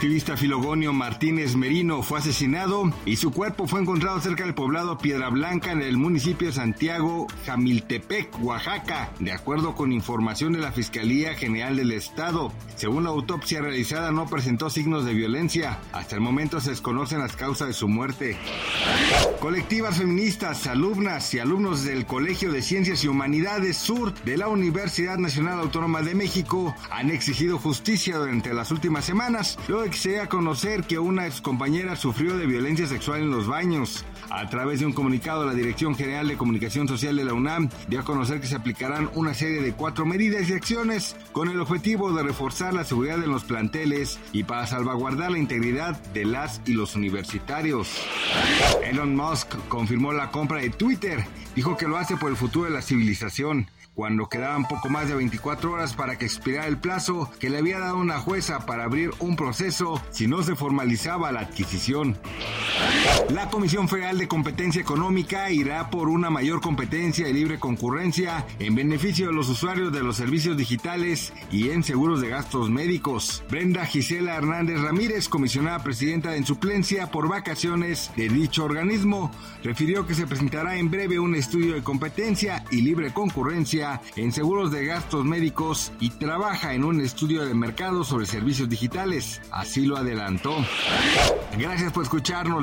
Activista Filogonio Martínez Merino fue asesinado y su cuerpo fue encontrado cerca del poblado Piedra Blanca en el municipio de Santiago, Jamiltepec, Oaxaca, de acuerdo con información de la Fiscalía General del Estado. Según la autopsia realizada, no presentó signos de violencia. Hasta el momento se desconocen las causas de su muerte. Colectivas feministas, alumnas y alumnos del Colegio de Ciencias y Humanidades Sur de la Universidad Nacional Autónoma de México han exigido justicia durante las últimas semanas, se a conocer que una excompañera sufrió de violencia sexual en los baños. A través de un comunicado, la Dirección General de Comunicación Social de la UNAM dio a conocer que se aplicarán una serie de cuatro medidas y acciones con el objetivo de reforzar la seguridad en los planteles y para salvaguardar la integridad de las y los universitarios. Elon Musk confirmó la compra de Twitter. Dijo que lo hace por el futuro de la civilización. Cuando quedaban poco más de 24 horas para que expirara el plazo que le había dado una jueza para abrir un proceso si no se formalizaba la adquisición. La Comisión Federal de Competencia Económica irá por una mayor competencia y libre concurrencia en beneficio de los usuarios de los servicios digitales y en seguros de gastos médicos. Brenda Gisela Hernández Ramírez, comisionada presidenta en suplencia por vacaciones de dicho organismo, refirió que se presentará en breve un estudio de competencia y libre concurrencia en seguros de gastos médicos y trabaja en un estudio de mercado sobre servicios digitales. Así lo adelantó. Gracias por escucharnos,